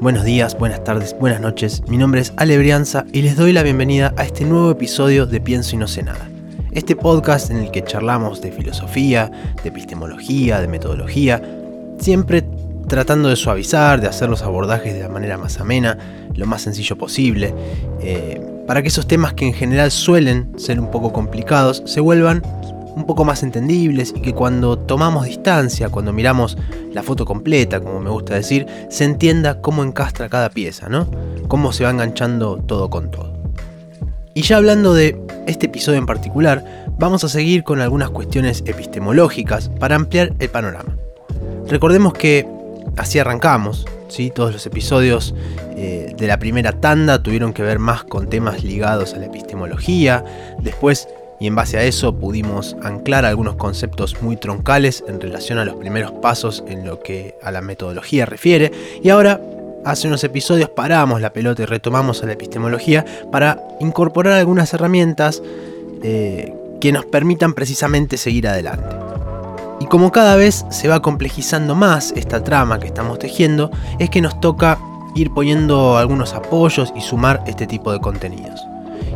Buenos días, buenas tardes, buenas noches. Mi nombre es Ale Brianza y les doy la bienvenida a este nuevo episodio de Pienso y no sé nada. Este podcast en el que charlamos de filosofía, de epistemología, de metodología, siempre tratando de suavizar, de hacer los abordajes de la manera más amena, lo más sencillo posible, eh, para que esos temas que en general suelen ser un poco complicados se vuelvan un poco más entendibles y que cuando tomamos distancia, cuando miramos la foto completa, como me gusta decir, se entienda cómo encastra cada pieza, ¿no? Cómo se va enganchando todo con todo. Y ya hablando de este episodio en particular, vamos a seguir con algunas cuestiones epistemológicas para ampliar el panorama. Recordemos que así arrancamos, ¿sí? todos los episodios eh, de la primera tanda tuvieron que ver más con temas ligados a la epistemología, después y en base a eso pudimos anclar algunos conceptos muy troncales en relación a los primeros pasos en lo que a la metodología refiere y ahora hace unos episodios paramos la pelota y retomamos a la epistemología para incorporar algunas herramientas eh, que nos permitan precisamente seguir adelante. Y como cada vez se va complejizando más esta trama que estamos tejiendo, es que nos toca ir poniendo algunos apoyos y sumar este tipo de contenidos.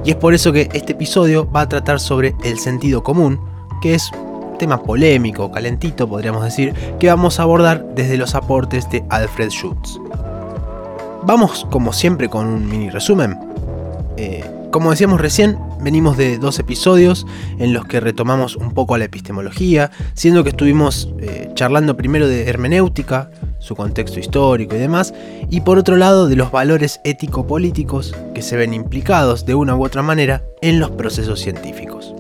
Y es por eso que este episodio va a tratar sobre el sentido común, que es un tema polémico, calentito podríamos decir, que vamos a abordar desde los aportes de Alfred Schutz. Vamos como siempre con un mini resumen. Eh, como decíamos recién, venimos de dos episodios en los que retomamos un poco la epistemología, siendo que estuvimos eh, charlando primero de hermenéutica, su contexto histórico y demás, y por otro lado de los valores ético-políticos que se ven implicados de una u otra manera en los procesos científicos.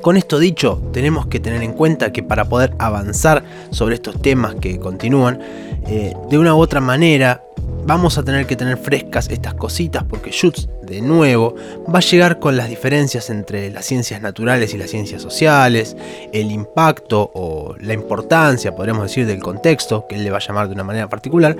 Con esto dicho, tenemos que tener en cuenta que para poder avanzar sobre estos temas que continúan, eh, de una u otra manera vamos a tener que tener frescas estas cositas porque Schutz, de nuevo, va a llegar con las diferencias entre las ciencias naturales y las ciencias sociales, el impacto o la importancia, podríamos decir, del contexto, que él le va a llamar de una manera particular,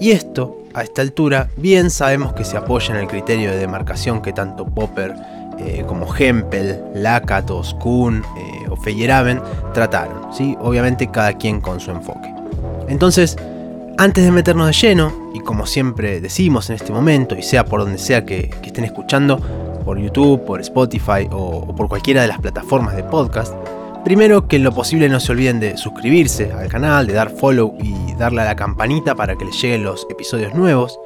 y esto, a esta altura, bien sabemos que se apoya en el criterio de demarcación que tanto Popper eh, como Hempel, Lakatos, Kuhn eh, o Feyerabend trataron, ¿sí? obviamente cada quien con su enfoque. Entonces, antes de meternos de lleno, como siempre decimos en este momento, y sea por donde sea que, estén escuchando, por YouTube, por Spotify o, por cualquiera de las plataformas de podcast, primero que en lo posible no se olviden de suscribirse al canal, de dar follow y darle a la campanita para que les lleguen los episodios nuevos.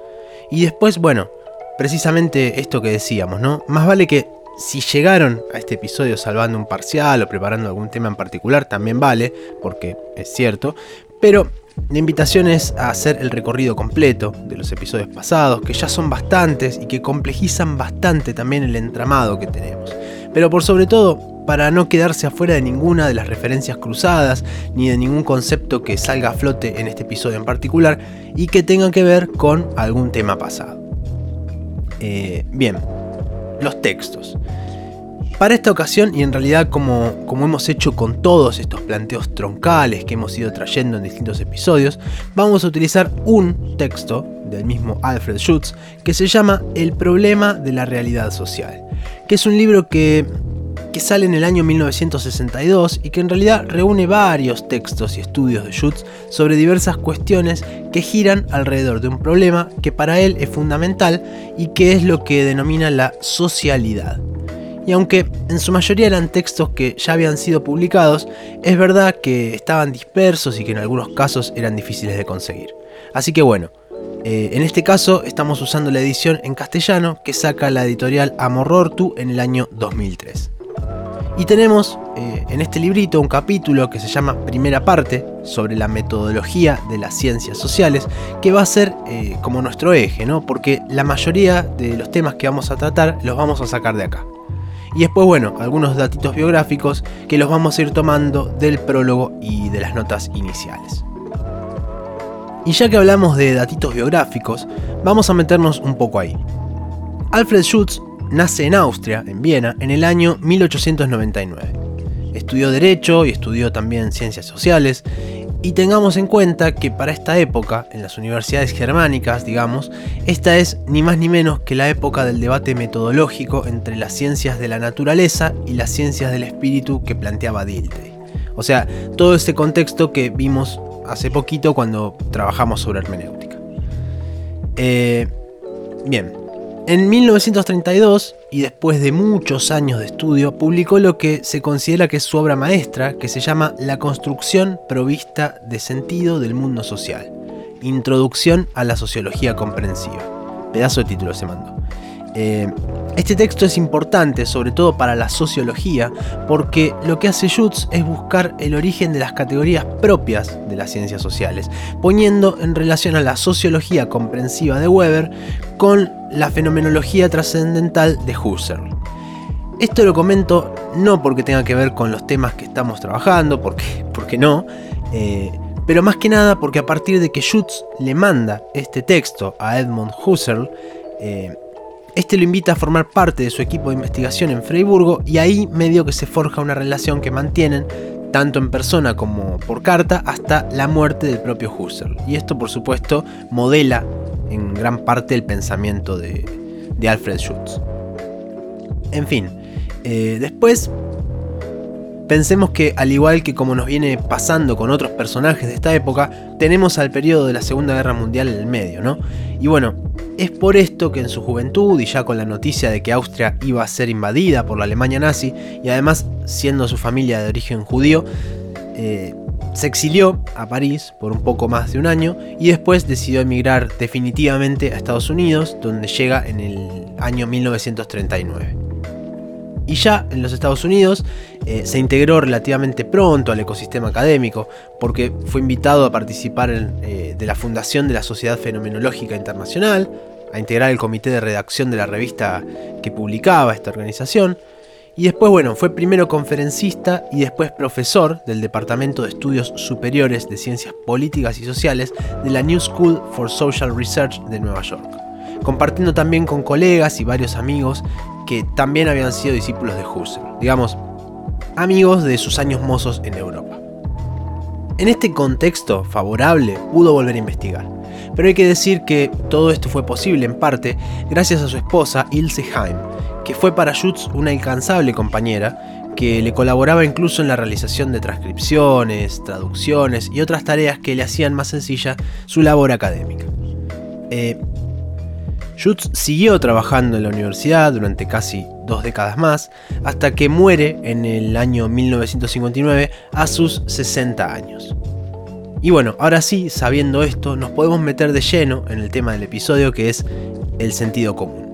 Y después, bueno, precisamente esto que decíamos, ¿no? Más vale que si llegaron a este episodio salvando un parcial o preparando algún tema en particular, también vale, porque es cierto, pero la invitación es a hacer el recorrido completo de los episodios pasados, que ya son bastantes y que complejizan bastante también el entramado que tenemos. Pero por sobre todo, para no quedarse afuera de ninguna de las referencias cruzadas, ni de ningún concepto que salga a flote en este episodio en particular y que tenga que ver con algún tema pasado. Eh, bien, los textos. Para esta ocasión, y en realidad como, hemos hecho con todos estos planteos troncales que hemos ido trayendo en distintos episodios, vamos a utilizar un texto del mismo Alfred Schutz que se llama El problema de la realidad social, que es un libro que, que sale en el año 1962 y que en realidad reúne varios textos y estudios de Schutz sobre diversas cuestiones que giran alrededor de un problema que para él es fundamental y que es lo que denomina la socialidad y aunque en su mayoría eran textos que ya habían sido publicados, es verdad que estaban dispersos y que en algunos casos eran difíciles de conseguir. Así que bueno, eh, en este caso estamos usando la edición en castellano que saca la editorial Amorortu en el año 2003. Y tenemos eh, en este librito un capítulo que se llama Primera parte sobre la metodología de las ciencias sociales, que va a ser eh, como nuestro eje, ¿no? Porque la mayoría de los temas que vamos a tratar los vamos a sacar de acá. Y después, bueno, algunos datitos biográficos que los vamos a ir tomando del prólogo y de las notas iniciales. Y ya que hablamos de datitos biográficos, vamos a meternos un poco ahí. Alfred Schutz nace en Austria, en Viena, en el año 1899. Estudió Derecho y estudió también Ciencias Sociales y tengamos en cuenta que para esta época, en las universidades germánicas, digamos, esta es ni más ni menos que la época del debate metodológico entre las ciencias de la naturaleza y las ciencias del espíritu que planteaba Dilthey. O sea, todo ese contexto que vimos hace poquito cuando trabajamos sobre hermenéutica. Eh, bien, en 1932, y después de muchos años de estudio, publicó lo que se considera que es su obra maestra, que se llama La construcción provista de sentido del mundo social. Introducción a la sociología comprensiva. Pedazo de título se mandó. Eh, este texto es importante, sobre todo para la sociología, porque lo que hace Schutz es buscar el origen de las categorías propias de las ciencias sociales, poniendo en relación a la sociología comprensiva de Weber con la fenomenología trascendental de Husserl. Esto lo comento no porque tenga que ver con los temas que estamos trabajando, porque, porque no, eh, pero más que nada porque a partir de que Schutz le manda este texto a Edmund Husserl, eh, este lo invita a formar parte de su equipo de investigación en Freiburgo y ahí medio que se forja una relación que mantienen tanto en persona como por carta hasta la muerte del propio Husserl. Y esto por supuesto modela en gran parte el pensamiento de, Alfred Schutz. En fin, eh, después Pensemos que al igual que como nos viene pasando con otros personajes de esta época, tenemos al periodo de la Segunda Guerra Mundial en el medio, ¿no? Y bueno, es por esto que en su juventud y ya con la noticia de que Austria iba a ser invadida por la Alemania nazi y además siendo su familia de origen judío, eh, se exilió a París por un poco más de un año y después decidió emigrar definitivamente a Estados Unidos, donde llega en el año 1939. Y ya en los Estados Unidos eh, se integró relativamente pronto al ecosistema académico, porque fue invitado a participar eh, de la fundación de la Sociedad Fenomenológica Internacional, a integrar el comité de redacción de la revista que publicaba esta organización, y después, bueno, fue primero conferencista y después profesor del Departamento de Estudios Superiores de Ciencias Políticas y Sociales de la New School for Social Research de Nueva York, compartiendo también con colegas y varios amigos que también habían sido discípulos de Husserl, digamos, amigos de sus años mozos en Europa. En este contexto favorable pudo volver a investigar, pero hay que decir que todo esto fue posible en parte gracias a su esposa Ilse Heim, que fue para Schutz una incansable compañera que le colaboraba incluso en la realización de transcripciones, traducciones y otras tareas que le hacían más sencilla su labor académica. Eh, Schutz siguió trabajando en la universidad durante casi dos décadas más, hasta que muere en el año 1959 a sus 60 años. Y bueno, ahora sí, sabiendo esto, nos podemos meter de lleno en el tema del episodio que es el sentido común.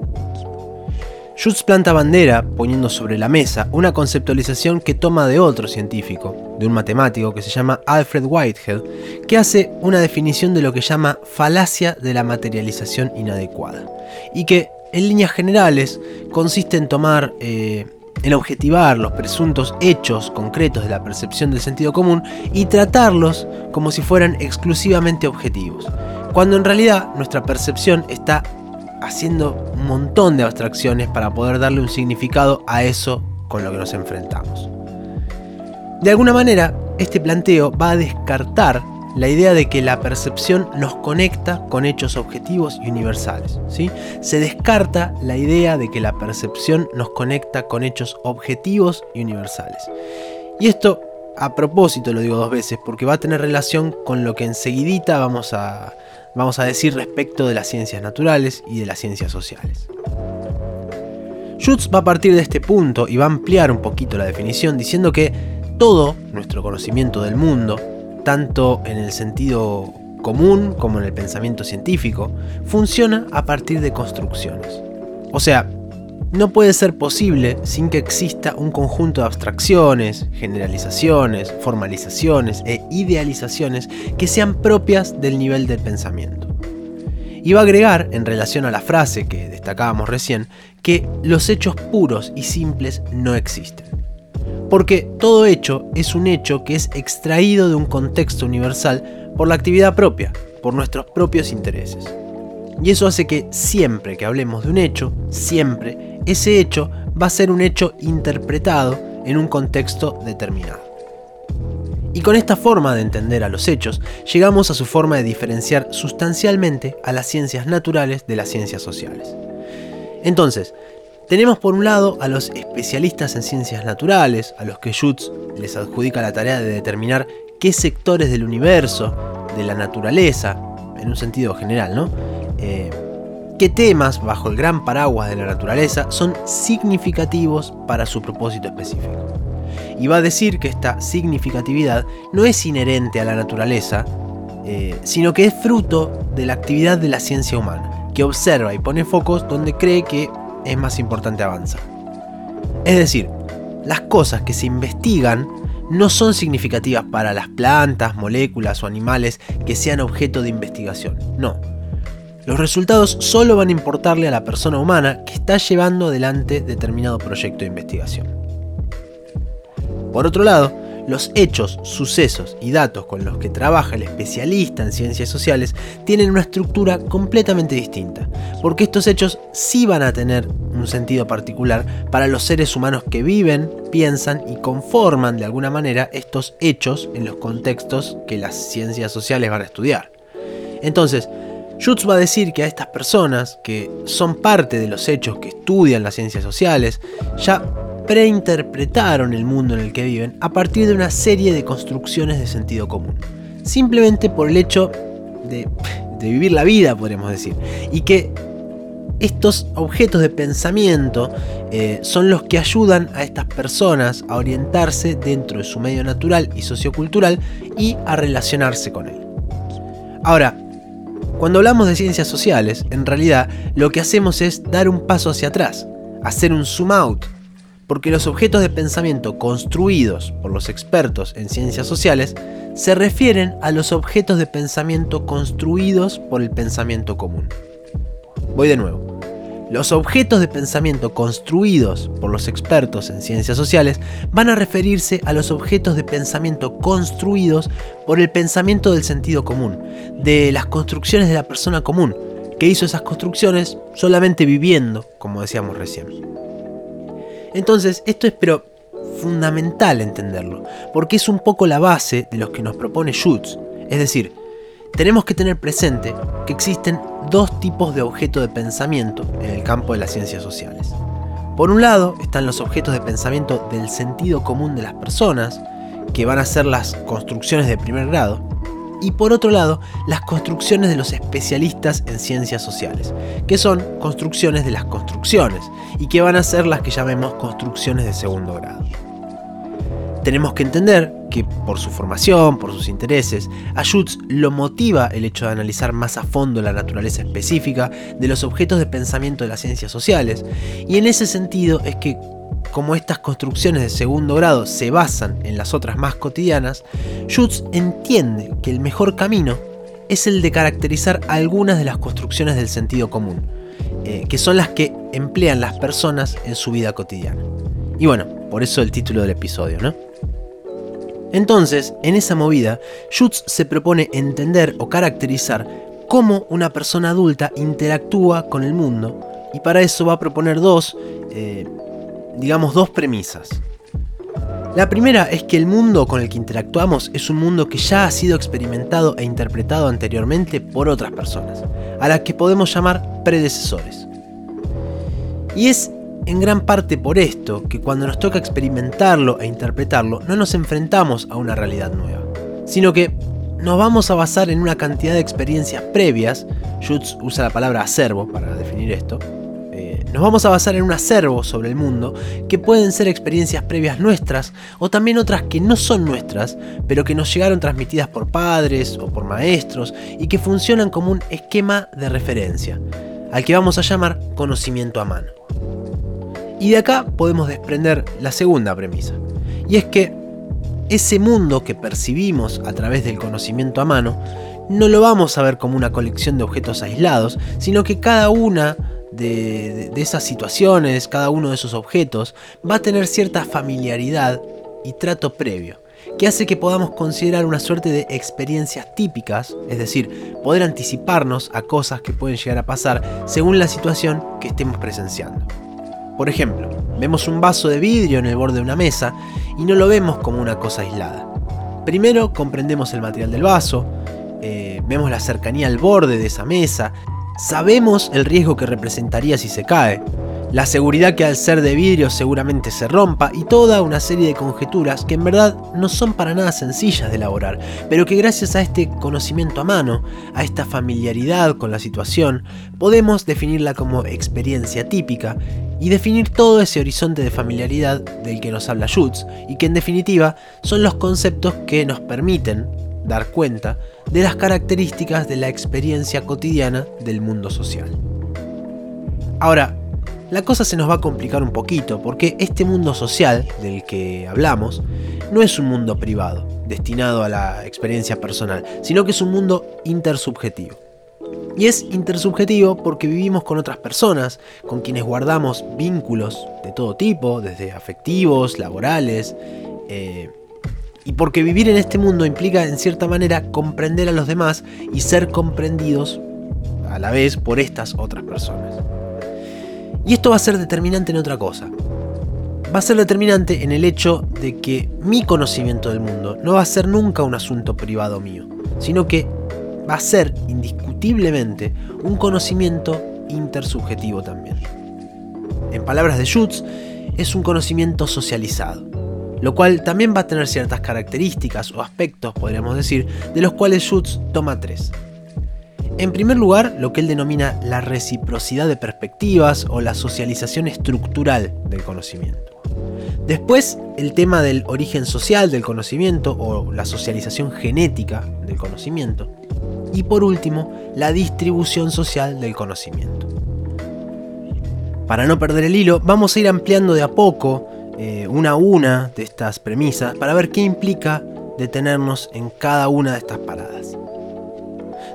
Schutz planta bandera poniendo sobre la mesa una conceptualización que toma de otro científico, de un matemático que se llama Alfred Whitehead, que hace una definición de lo que llama falacia de la materialización inadecuada, y que en líneas generales consiste en tomar, eh, en objetivar los presuntos hechos concretos de la percepción del sentido común y tratarlos como si fueran exclusivamente objetivos, cuando en realidad nuestra percepción está haciendo un montón de abstracciones para poder darle un significado a eso con lo que nos enfrentamos. De alguna manera, este planteo va a descartar la idea de que la percepción nos conecta con hechos objetivos y universales. ¿sí? Se descarta la idea de que la percepción nos conecta con hechos objetivos y universales. Y esto, a propósito, lo digo dos veces, porque va a tener relación con lo que enseguidita vamos a, vamos a decir respecto de las ciencias naturales y de las ciencias sociales. Schutz va a partir de este punto y va a ampliar un poquito la definición diciendo que todo nuestro conocimiento del mundo, tanto en el sentido común como en el pensamiento científico, funciona a partir de construcciones. O sea, no puede ser posible sin que exista un conjunto de abstracciones, generalizaciones, formalizaciones e idealizaciones que sean propias del nivel del pensamiento. Va a agregar, en relación a la frase que destacábamos recién, que los hechos puros y simples no existen. Porque todo hecho es un hecho que es extraído de un contexto universal por la actividad propia, por nuestros propios intereses. Y eso hace que siempre que hablemos de un hecho, siempre ese hecho va a ser un hecho interpretado en un contexto determinado. Y con esta forma de entender a los hechos, llegamos a su forma de diferenciar sustancialmente a las ciencias naturales de las ciencias sociales. Entonces, tenemos por un lado a los especialistas en ciencias naturales, a los que Schutz les adjudica la tarea de determinar qué sectores del universo, de la naturaleza, en un sentido general, ¿no? Eh, qué temas bajo el gran paraguas de la naturaleza son significativos para su propósito específico. Y va a decir que esta significatividad no es inherente a la naturaleza, eh, sino que es fruto de la actividad de la ciencia humana, que observa y pone focos donde cree que es más importante avanzar. Es decir, las cosas que se investigan no son significativas para las plantas, moléculas o animales que sean objeto de investigación, no los resultados solo van a importarle a la persona humana que está llevando adelante determinado proyecto de investigación. Por otro lado, los hechos, sucesos y datos con los que trabaja el especialista en ciencias sociales tienen una estructura completamente distinta, porque estos hechos sí van a tener un sentido particular para los seres humanos que viven, piensan y conforman de alguna manera estos hechos en los contextos que las ciencias sociales van a estudiar. Entonces, Schutz va a decir que a estas personas, que son parte de los hechos que estudian las ciencias sociales, ya preinterpretaron el mundo en el que viven a partir de una serie de construcciones de sentido común. Simplemente por el hecho de, vivir la vida, podríamos decir. Y que estos objetos de pensamiento eh, son los que ayudan a estas personas a orientarse dentro de su medio natural y sociocultural y a relacionarse con él. Ahora, cuando hablamos de ciencias sociales, en realidad lo que hacemos es dar un paso hacia atrás, hacer un zoom out, porque los objetos de pensamiento construidos por los expertos en ciencias sociales se refieren a los objetos de pensamiento construidos por el pensamiento común. Voy de nuevo. Los objetos de pensamiento construidos por los expertos en ciencias sociales van a referirse a los objetos de pensamiento construidos por el pensamiento del sentido común, de las construcciones de la persona común, que hizo esas construcciones solamente viviendo, como decíamos recién. Entonces, esto es pero fundamental entenderlo, porque es un poco la base de lo que nos propone Schutz, es decir, tenemos que tener presente que existen dos tipos de objetos de pensamiento en el campo de las ciencias sociales. Por un lado están los objetos de pensamiento del sentido común de las personas, que van a ser las construcciones de primer grado, y por otro lado las construcciones de los especialistas en ciencias sociales, que son construcciones de las construcciones, y que van a ser las que llamemos construcciones de segundo grado. Tenemos que entender que por su formación, por sus intereses, a Schutz lo motiva el hecho de analizar más a fondo la naturaleza específica de los objetos de pensamiento de las ciencias sociales, y en ese sentido es que como estas construcciones de segundo grado se basan en las otras más cotidianas, Schutz entiende que el mejor camino es el de caracterizar algunas de las construcciones del sentido común, eh, que son las que emplean las personas en su vida cotidiana. Y bueno, por eso el título del episodio, ¿no? Entonces, en esa movida, Schutz se propone entender o caracterizar cómo una persona adulta interactúa con el mundo y para eso va a proponer dos, eh, digamos, dos premisas. La primera es que el mundo con el que interactuamos es un mundo que ya ha sido experimentado e interpretado anteriormente por otras personas, a las que podemos llamar predecesores. Y es en gran parte por esto que cuando nos toca experimentarlo e interpretarlo no nos enfrentamos a una realidad nueva, sino que nos vamos a basar en una cantidad de experiencias previas, Schutz usa la palabra acervo para definir esto, eh, nos vamos a basar en un acervo sobre el mundo que pueden ser experiencias previas nuestras o también otras que no son nuestras, pero que nos llegaron transmitidas por padres o por maestros y que funcionan como un esquema de referencia, al que vamos a llamar conocimiento a mano. Y de acá podemos desprender la segunda premisa, y es que ese mundo que percibimos a través del conocimiento a mano no lo vamos a ver como una colección de objetos aislados, sino que cada una de, esas situaciones, cada uno de esos objetos, va a tener cierta familiaridad y trato previo, que hace que podamos considerar una suerte de experiencias típicas, es decir, poder anticiparnos a cosas que pueden llegar a pasar según la situación que estemos presenciando. Por ejemplo, vemos un vaso de vidrio en el borde de una mesa y no lo vemos como una cosa aislada. Primero comprendemos el material del vaso, eh, vemos la cercanía al borde de esa mesa, sabemos el riesgo que representaría si se cae, la seguridad que al ser de vidrio seguramente se rompa y toda una serie de conjeturas que en verdad no son para nada sencillas de elaborar, pero que gracias a este conocimiento a mano, a esta familiaridad con la situación, podemos definirla como experiencia típica y definir todo ese horizonte de familiaridad del que nos habla Schutz y que en definitiva son los conceptos que nos permiten dar cuenta de las características de la experiencia cotidiana del mundo social. Ahora, la cosa se nos va a complicar un poquito porque este mundo social del que hablamos no es un mundo privado, destinado a la experiencia personal, sino que es un mundo intersubjetivo. Y es intersubjetivo porque vivimos con otras personas, con quienes guardamos vínculos de todo tipo, desde afectivos, laborales, eh, y porque vivir en este mundo implica en cierta manera comprender a los demás y ser comprendidos a la vez por estas otras personas. Y esto va a ser determinante en otra cosa. Va a ser determinante en el hecho de que mi conocimiento del mundo no va a ser nunca un asunto privado mío, sino que va a ser indiscutiblemente un conocimiento intersubjetivo también. En palabras de Schutz, es un conocimiento socializado, lo cual también va a tener ciertas características o aspectos, podríamos decir, de los cuales Schutz toma tres. En primer lugar, lo que él denomina la reciprocidad de perspectivas o la socialización estructural del conocimiento. Después, el tema del origen social del conocimiento o la socialización genética del conocimiento. Y por último, la distribución social del conocimiento. Para no perder el hilo, vamos a ir ampliando de a poco, eh, una a una, de estas premisas para ver qué implica detenernos en cada una de estas paradas.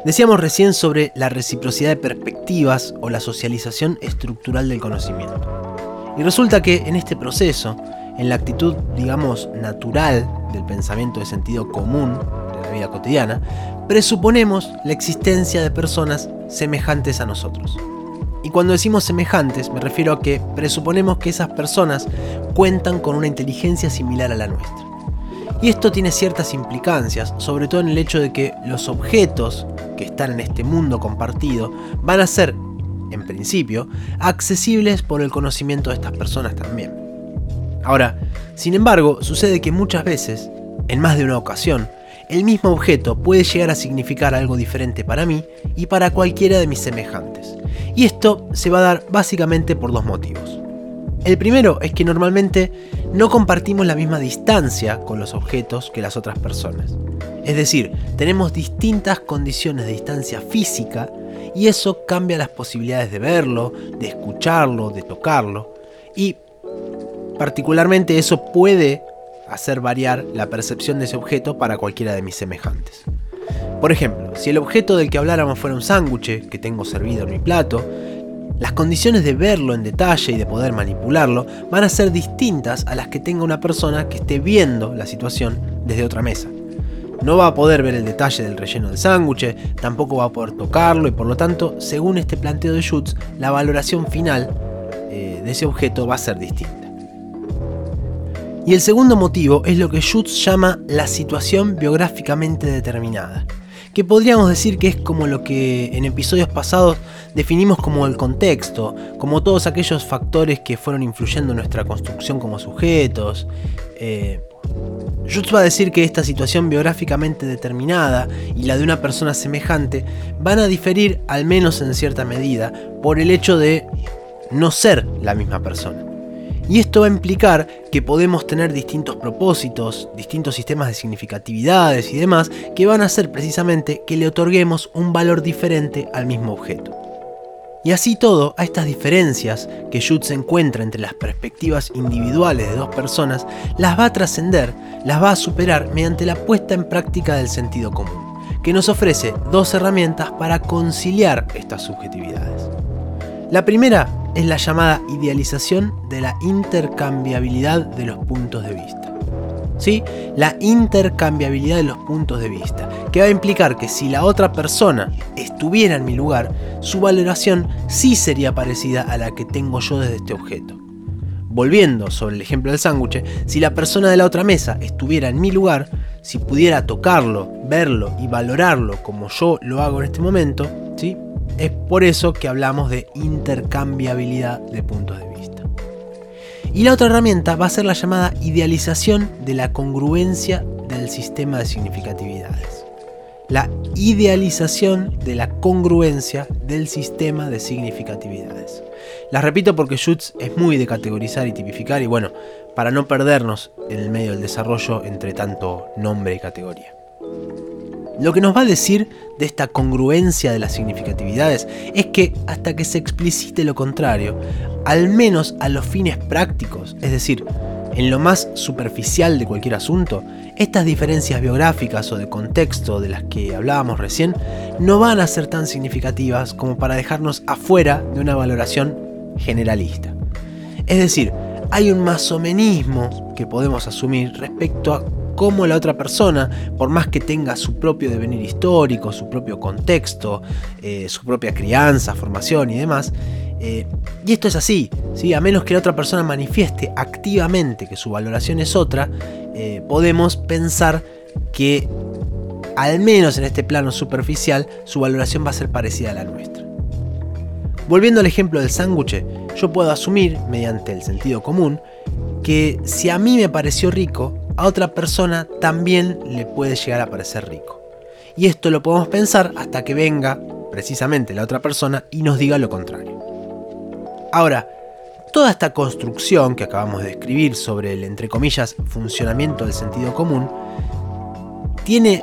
Decíamos recién sobre la reciprocidad de perspectivas o la socialización estructural del conocimiento. Y resulta que en este proceso, en la actitud, digamos, natural del pensamiento de sentido común de la vida cotidiana, presuponemos la existencia de personas semejantes a nosotros. Y cuando decimos semejantes me refiero a que presuponemos que esas personas cuentan con una inteligencia similar a la nuestra. Y esto tiene ciertas implicancias, sobre todo en el hecho de que los objetos que están en este mundo compartido van a ser, en principio, accesibles por el conocimiento de estas personas también. Ahora, sin embargo, sucede que muchas veces, en más de una ocasión, el mismo objeto puede llegar a significar algo diferente para mí y para cualquiera de mis semejantes. Y esto se va a dar básicamente por dos motivos. El primero es que normalmente no compartimos la misma distancia con los objetos que las otras personas. Es decir, tenemos distintas condiciones de distancia física y eso cambia las posibilidades de verlo, de escucharlo, de tocarlo. Y particularmente eso puede hacer variar la percepción de ese objeto para cualquiera de mis semejantes. Por ejemplo, si el objeto del que habláramos fuera un sándwich que tengo servido en mi plato, las condiciones de verlo en detalle y de poder manipularlo van a ser distintas a las que tenga una persona que esté viendo la situación desde otra mesa. No va a poder ver el detalle del relleno del sándwich, tampoco va a poder tocarlo y por lo tanto, según este planteo de Schutz, la valoración final eh, de ese objeto va a ser distinta. Y el segundo motivo es lo que Schutz llama la situación biográficamente determinada que podríamos decir que es como lo que en episodios pasados definimos como el contexto, como todos aquellos factores que fueron influyendo en nuestra construcción como sujetos. Eh, Jutz va a decir que esta situación biográficamente determinada y la de una persona semejante van a diferir, al menos en cierta medida, por el hecho de no ser la misma persona. Y esto va a implicar que podemos tener distintos propósitos, distintos sistemas de significatividades y demás que van a hacer precisamente que le otorguemos un valor diferente al mismo objeto. Y así todo, a estas diferencias que Schutz encuentra entre las perspectivas individuales de dos personas, las va a trascender, las va a superar mediante la puesta en práctica del sentido común, que nos ofrece dos herramientas para conciliar estas subjetividades. La primera es la llamada idealización de la intercambiabilidad de los puntos de vista. ¿Sí? La intercambiabilidad de los puntos de vista, que va a implicar que si la otra persona estuviera en mi lugar, su valoración sí sería parecida a la que tengo yo desde este objeto. Volviendo sobre el ejemplo del sándwich, si la persona de la otra mesa estuviera en mi lugar, si pudiera tocarlo, verlo y valorarlo como yo lo hago en este momento, ¿sí? Es por eso que hablamos de intercambiabilidad de puntos de vista. Y la otra herramienta va a ser la llamada idealización de la congruencia del sistema de significatividades. La idealización de la congruencia del sistema de significatividades. Las repito porque Schutz es muy de categorizar y tipificar y bueno, para no perdernos en el medio del desarrollo entre tanto nombre y categoría. Lo que nos va a decir de esta congruencia de las significatividades es que hasta que se explicite lo contrario, al menos a los fines prácticos, es decir, en lo más superficial de cualquier asunto, estas diferencias biográficas o de contexto de las que hablábamos recién no van a ser tan significativas como para dejarnos afuera de una valoración generalista. Es decir, hay un masomenismo que podemos asumir respecto a cómo la otra persona, por más que tenga su propio devenir histórico, su propio contexto, eh, su propia crianza, formación y demás, eh, y esto es así, ¿sí? a menos que la otra persona manifieste activamente que su valoración es otra, eh, podemos pensar que al menos en este plano superficial su valoración va a ser parecida a la nuestra. Volviendo al ejemplo del sándwich, yo puedo asumir, mediante el sentido común, que si a mí me pareció rico, a otra persona también le puede llegar a parecer rico. Y esto lo podemos pensar hasta que venga precisamente la otra persona y nos diga lo contrario. Ahora, toda esta construcción que acabamos de describir sobre el, entre comillas, funcionamiento del sentido común, tiene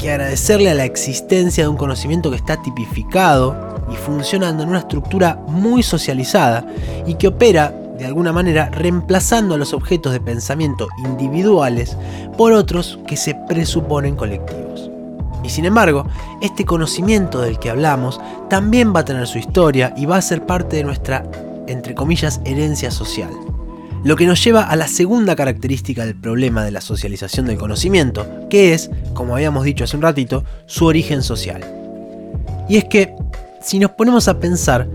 que agradecerle a la existencia de un conocimiento que está tipificado y funcionando en una estructura muy socializada y que opera de alguna manera reemplazando a los objetos de pensamiento individuales por otros que se presuponen colectivos. Y sin embargo, este conocimiento del que hablamos también va a tener su historia y va a ser parte de nuestra, entre comillas, herencia social. Lo que nos lleva a la segunda característica del problema de la socialización del conocimiento, que es, como habíamos dicho hace un ratito, su origen social. Y es que, si nos ponemos a pensar,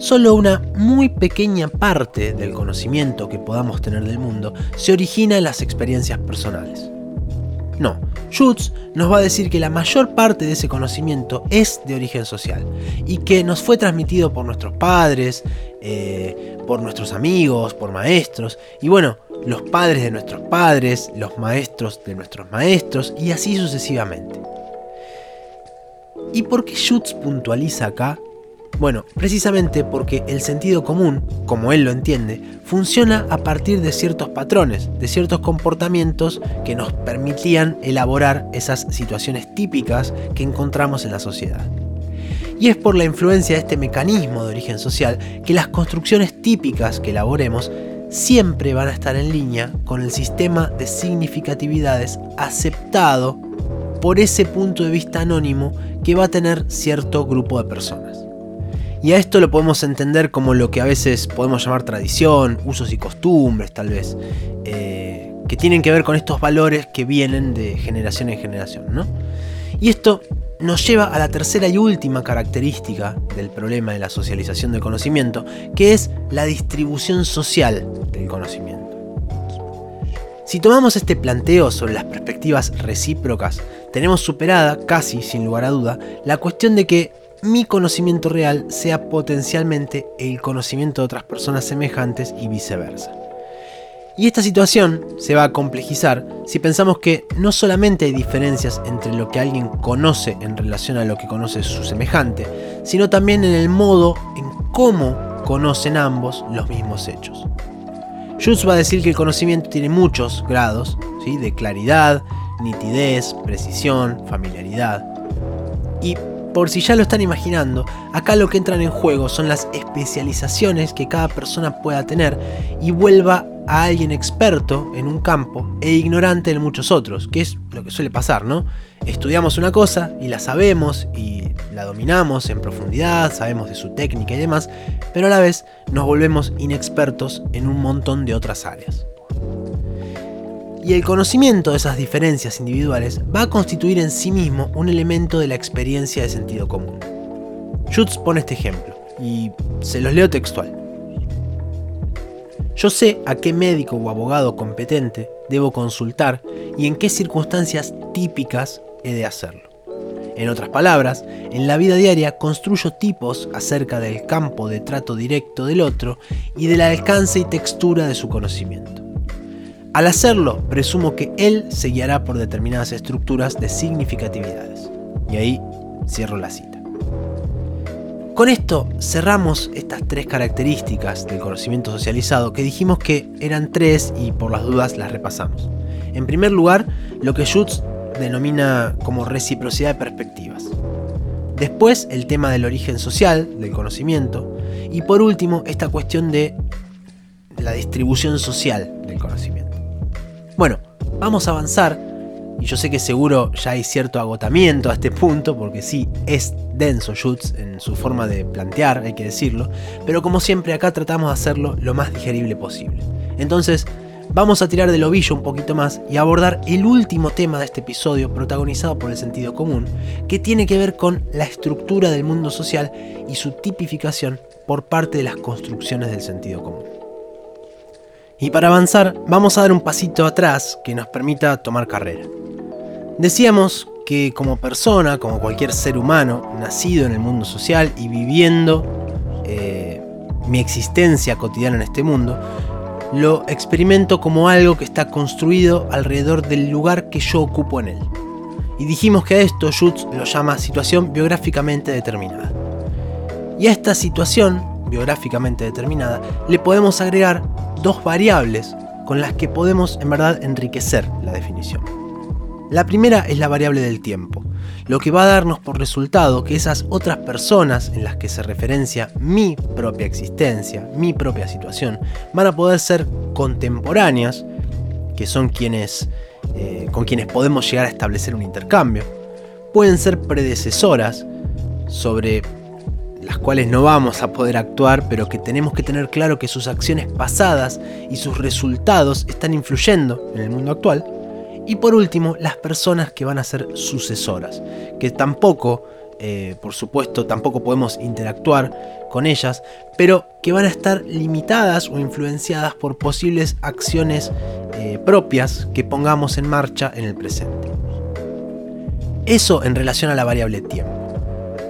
solo una muy pequeña parte del conocimiento que podamos tener del mundo se origina en las experiencias personales. No, Schutz nos va a decir que la mayor parte de ese conocimiento es de origen social y que nos fue transmitido por nuestros padres, eh, por nuestros amigos, por maestros y bueno, los padres de nuestros padres, los maestros de nuestros maestros y así sucesivamente. ¿Y por qué Schutz puntualiza acá bueno, precisamente porque el sentido común, como él lo entiende, funciona a partir de ciertos patrones, de ciertos comportamientos que nos permitían elaborar esas situaciones típicas que encontramos en la sociedad. Y es por la influencia de este mecanismo de origen social que las construcciones típicas que elaboremos siempre van a estar en línea con el sistema de significatividades aceptado por ese punto de vista anónimo que va a tener cierto grupo de personas. Y a esto lo podemos entender como lo que a veces podemos llamar tradición, usos y costumbres tal vez, eh, que tienen que ver con estos valores que vienen de generación en generación. ¿no? Y esto nos lleva a la tercera y última característica del problema de la socialización del conocimiento, que es la distribución social del conocimiento. Si tomamos este planteo sobre las perspectivas recíprocas, tenemos superada, casi sin lugar a duda, la cuestión de que mi conocimiento real sea potencialmente el conocimiento de otras personas semejantes y viceversa. Y esta situación se va a complejizar si pensamos que no solamente hay diferencias entre lo que alguien conoce en relación a lo que conoce su semejante, sino también en el modo en cómo conocen ambos los mismos hechos. Schutz va a decir que el conocimiento tiene muchos grados, ¿sí? de claridad, nitidez, precisión, familiaridad. Y por si ya lo están imaginando, acá lo que entran en juego son las especializaciones que cada persona pueda tener y vuelva a alguien experto en un campo e ignorante en muchos otros, que es lo que suele pasar, ¿no? Estudiamos una cosa y la sabemos y la dominamos en profundidad, sabemos de su técnica y demás, pero a la vez nos volvemos inexpertos en un montón de otras áreas y el conocimiento de esas diferencias individuales va a constituir en sí mismo un elemento de la experiencia de sentido común. Schutz pone este ejemplo, y se los leo textual. Yo sé a qué médico o abogado competente debo consultar y en qué circunstancias típicas he de hacerlo. En otras palabras, en la vida diaria construyo tipos acerca del campo de trato directo del otro y del alcance y textura de su conocimiento. Al hacerlo, presumo que él se guiará por determinadas estructuras de significatividades. Y ahí cierro la cita. Con esto cerramos estas tres características del conocimiento socializado que dijimos que eran tres y por las dudas las repasamos. En primer lugar, lo que Schutz denomina como reciprocidad de perspectivas. Después, el tema del origen social del conocimiento. Y por último, esta cuestión de la distribución social del conocimiento. Bueno, vamos a avanzar. Y yo sé que seguro ya hay cierto agotamiento a este punto, porque sí, es denso Schutz en su forma de plantear, hay que decirlo. Pero como siempre, acá tratamos de hacerlo lo más digerible posible. Entonces, vamos a tirar del ovillo un poquito más y abordar el último tema de este episodio protagonizado por el sentido común, que tiene que ver con la estructura del mundo social y su tipificación por parte de las construcciones del sentido común. Y para avanzar, vamos a dar un pasito atrás que nos permita tomar carrera. Decíamos que como persona, como cualquier ser humano, nacido en el mundo social y viviendo eh, mi existencia cotidiana en este mundo, lo experimento como algo que está construido alrededor del lugar que yo ocupo en él. Y dijimos que a esto Schutz lo llama situación biográficamente determinada. Y a esta situación biográficamente determinada le podemos agregar dos variables con las que podemos en verdad enriquecer la definición. La primera es la variable del tiempo, lo que va a darnos por resultado que esas otras personas en las que se referencia mi propia existencia, mi propia situación, van a poder ser contemporáneas, que son quienes eh, con quienes podemos llegar a establecer un intercambio, pueden ser predecesoras sobre las cuales no vamos a poder actuar, pero que tenemos que tener claro que sus acciones pasadas y sus resultados están influyendo en el mundo actual, y por último, las personas que van a ser sucesoras, que tampoco, eh, por supuesto, tampoco podemos interactuar con ellas, pero que van a estar limitadas o influenciadas por posibles acciones eh, propias que pongamos en marcha en el presente. Eso en relación a la variable tiempo.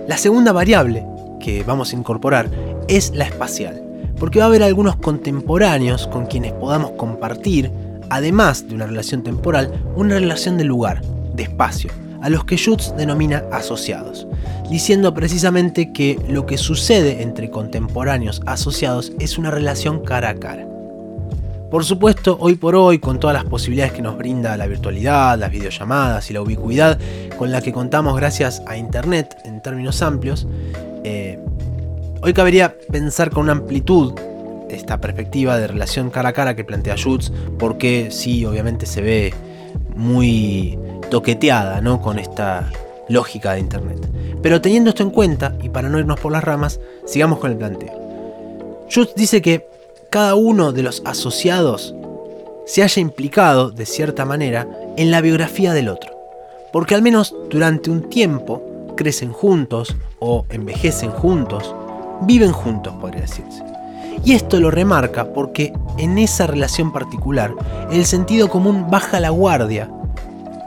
La segunda variable que vamos a incorporar es la espacial, porque va a haber algunos contemporáneos con quienes podamos compartir además de una relación temporal, una relación de lugar, de espacio, a los que Schutz denomina asociados, diciendo precisamente que lo que sucede entre contemporáneos asociados es una relación cara a cara. Por supuesto, hoy por hoy, con todas las posibilidades que nos brinda la virtualidad, las videollamadas y la ubicuidad con la que contamos gracias a Internet en términos amplios, eh, hoy cabería pensar con una amplitud esta perspectiva de relación cara a cara que plantea Schutz, porque sí, obviamente se ve muy toqueteada ¿no? con esta lógica de Internet. Pero teniendo esto en cuenta, y para no irnos por las ramas, sigamos con el planteo. Schutz dice que cada uno de los asociados se haya implicado, de cierta manera, en la biografía del otro, porque al menos durante un tiempo crecen juntos o envejecen juntos, viven juntos, podría decirse. Y esto lo remarca porque en esa relación particular el sentido común baja la guardia,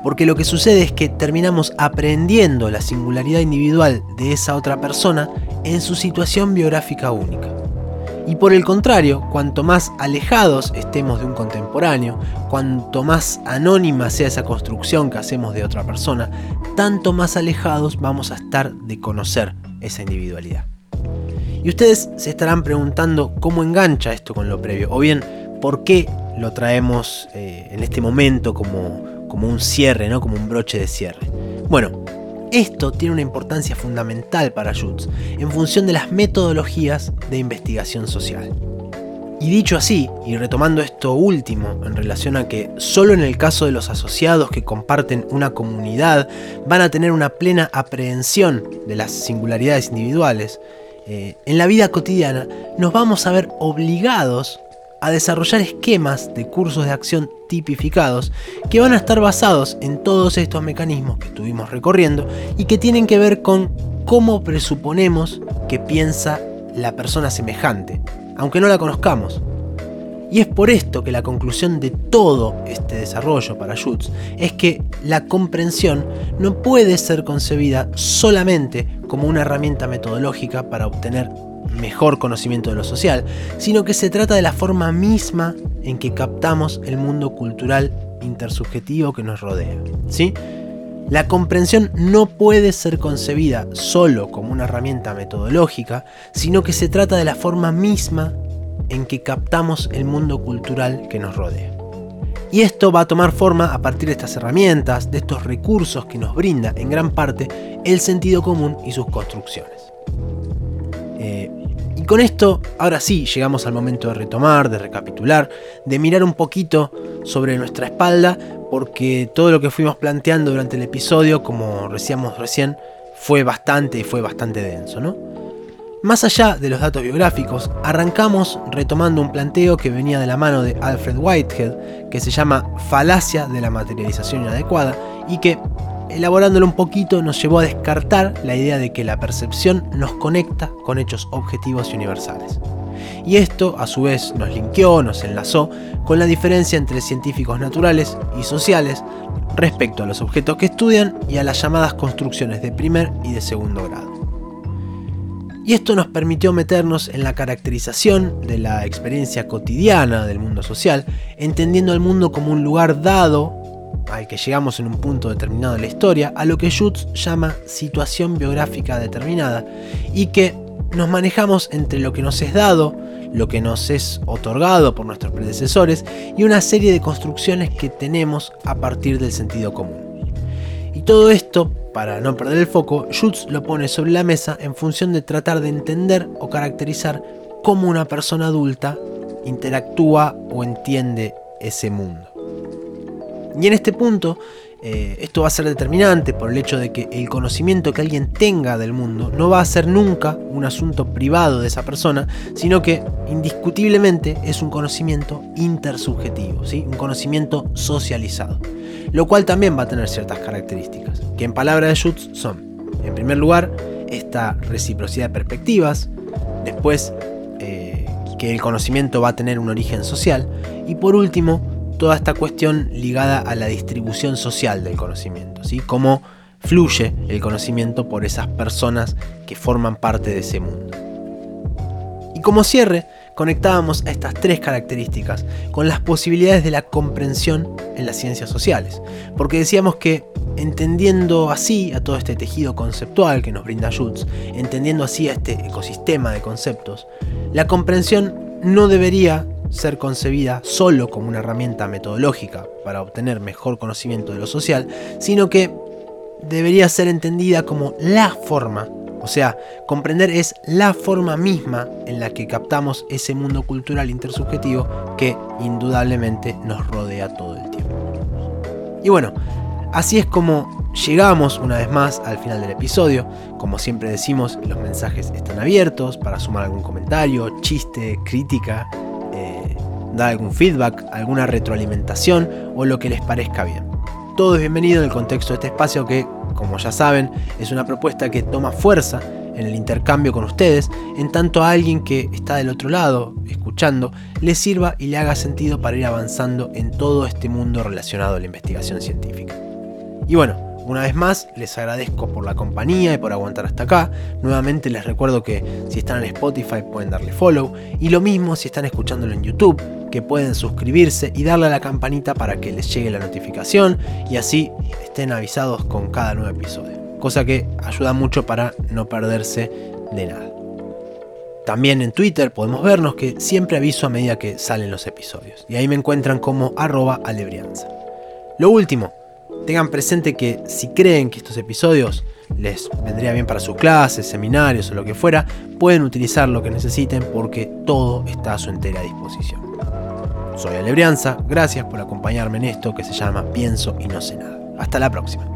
porque lo que sucede es que terminamos aprendiendo la singularidad individual de esa otra persona en su situación biográfica única. Y por el contrario, cuanto más alejados estemos de un contemporáneo, cuanto más anónima sea esa construcción que hacemos de otra persona, tanto más alejados vamos a estar de conocer esa individualidad. Y ustedes se estarán preguntando cómo engancha esto con lo previo, o bien por qué lo traemos eh, en este momento como, como un cierre, ¿no? como un broche de cierre. Bueno, esto tiene una importancia fundamental para Schutz en función de las metodologías de investigación social. Y dicho así, y retomando esto último en relación a que solo en el caso de los asociados que comparten una comunidad van a tener una plena aprehensión de las singularidades individuales, eh, en la vida cotidiana nos vamos a ver obligados a desarrollar esquemas de cursos de acción tipificados que van a estar basados en todos estos mecanismos que estuvimos recorriendo y que tienen que ver con cómo presuponemos que piensa la persona semejante, aunque no la conozcamos. Y es por esto que la conclusión de todo este desarrollo para Schutz es que la comprensión no puede ser concebida solamente como una herramienta metodológica para obtener mejor conocimiento de lo social, sino que se trata de la forma misma en que captamos el mundo cultural intersubjetivo que nos rodea. ¿sí? La comprensión no puede ser concebida solo como una herramienta metodológica, sino que se trata de la forma misma en que captamos el mundo cultural que nos rodea. Y esto va a tomar forma a partir de estas herramientas, de estos recursos que nos brinda en gran parte el sentido común y sus construcciones. Eh, y con esto, ahora sí, llegamos al momento de retomar, de recapitular, de mirar un poquito sobre nuestra espalda, porque todo lo que fuimos planteando durante el episodio, como decíamos recién, fue bastante y fue bastante denso, ¿no? Más allá de los datos biográficos, arrancamos retomando un planteo que venía de la mano de Alfred Whitehead, que se llama Falacia de la materialización inadecuada, y que elaborándolo un poquito, nos llevó a descartar la idea de que la percepción nos conecta con hechos objetivos y universales. Y esto, a su vez, nos linkeó, nos enlazó con la diferencia entre científicos naturales y sociales respecto a los objetos que estudian y a las llamadas construcciones de primer y de segundo grado. Y esto nos permitió meternos en la caracterización de la experiencia cotidiana del mundo social, entendiendo el mundo como un lugar dado al que llegamos en un punto determinado de la historia, a lo que Schutz llama situación biográfica determinada, y que nos manejamos entre lo que nos es dado, lo que nos es otorgado por nuestros predecesores, y una serie de construcciones que tenemos a partir del sentido común. Y todo esto, para no perder el foco, Schutz lo pone sobre la mesa en función de tratar de entender o caracterizar cómo una persona adulta interactúa o entiende ese mundo. Y en este punto, eh, esto va a ser determinante por el hecho de que el conocimiento que alguien tenga del mundo no va a ser nunca un asunto privado de esa persona, sino que indiscutiblemente es un conocimiento intersubjetivo, ¿sí? un conocimiento socializado, lo cual también va a tener ciertas características, que en palabras de Schutz son, en primer lugar, esta reciprocidad de perspectivas, después eh, que el conocimiento va a tener un origen social, y por último, toda esta cuestión ligada a la distribución social del conocimiento, ¿sí? Cómo fluye el conocimiento por esas personas que forman parte de ese mundo. Y como cierre, conectábamos a estas tres características con las posibilidades de la comprensión en las ciencias sociales, porque decíamos que entendiendo así a todo este tejido conceptual que nos brinda Schutz, entendiendo así a este ecosistema de conceptos, la comprensión no debería ser concebida solo como una herramienta metodológica para obtener mejor conocimiento de lo social, sino que debería ser entendida como la forma, o sea, comprender es la forma misma en la que captamos ese mundo cultural intersubjetivo que indudablemente nos rodea todo el tiempo. Y bueno, así es como llegamos una vez más al final del episodio. Como siempre decimos, los mensajes están abiertos para sumar algún comentario, chiste, crítica, dar algún feedback, alguna retroalimentación o lo que les parezca bien. Todo es bienvenido en el contexto de este espacio que, como ya saben, es una propuesta que toma fuerza en el intercambio con ustedes, en tanto a alguien que está del otro lado, escuchando, le sirva y le haga sentido para ir avanzando en todo este mundo relacionado a la investigación científica. Y bueno, una vez más, les agradezco por la compañía y por aguantar hasta acá. Nuevamente les recuerdo que si están en Spotify pueden darle follow. Y lo mismo si están escuchándolo en YouTube, que pueden suscribirse y darle a la campanita para que les llegue la notificación y así estén avisados con cada nuevo episodio. Cosa que ayuda mucho para no perderse de nada. También en Twitter podemos vernos que siempre aviso a medida que salen los episodios. Y ahí me encuentran como arroba alebrianza. Lo último, tengan presente que si creen que estos episodios les vendría bien para sus clases, seminarios o lo que fuera, pueden utilizar lo que necesiten porque todo está a su entera disposición. Soy Alebrianza, gracias por acompañarme en esto que se llama Pienso y no sé nada. Hasta la próxima.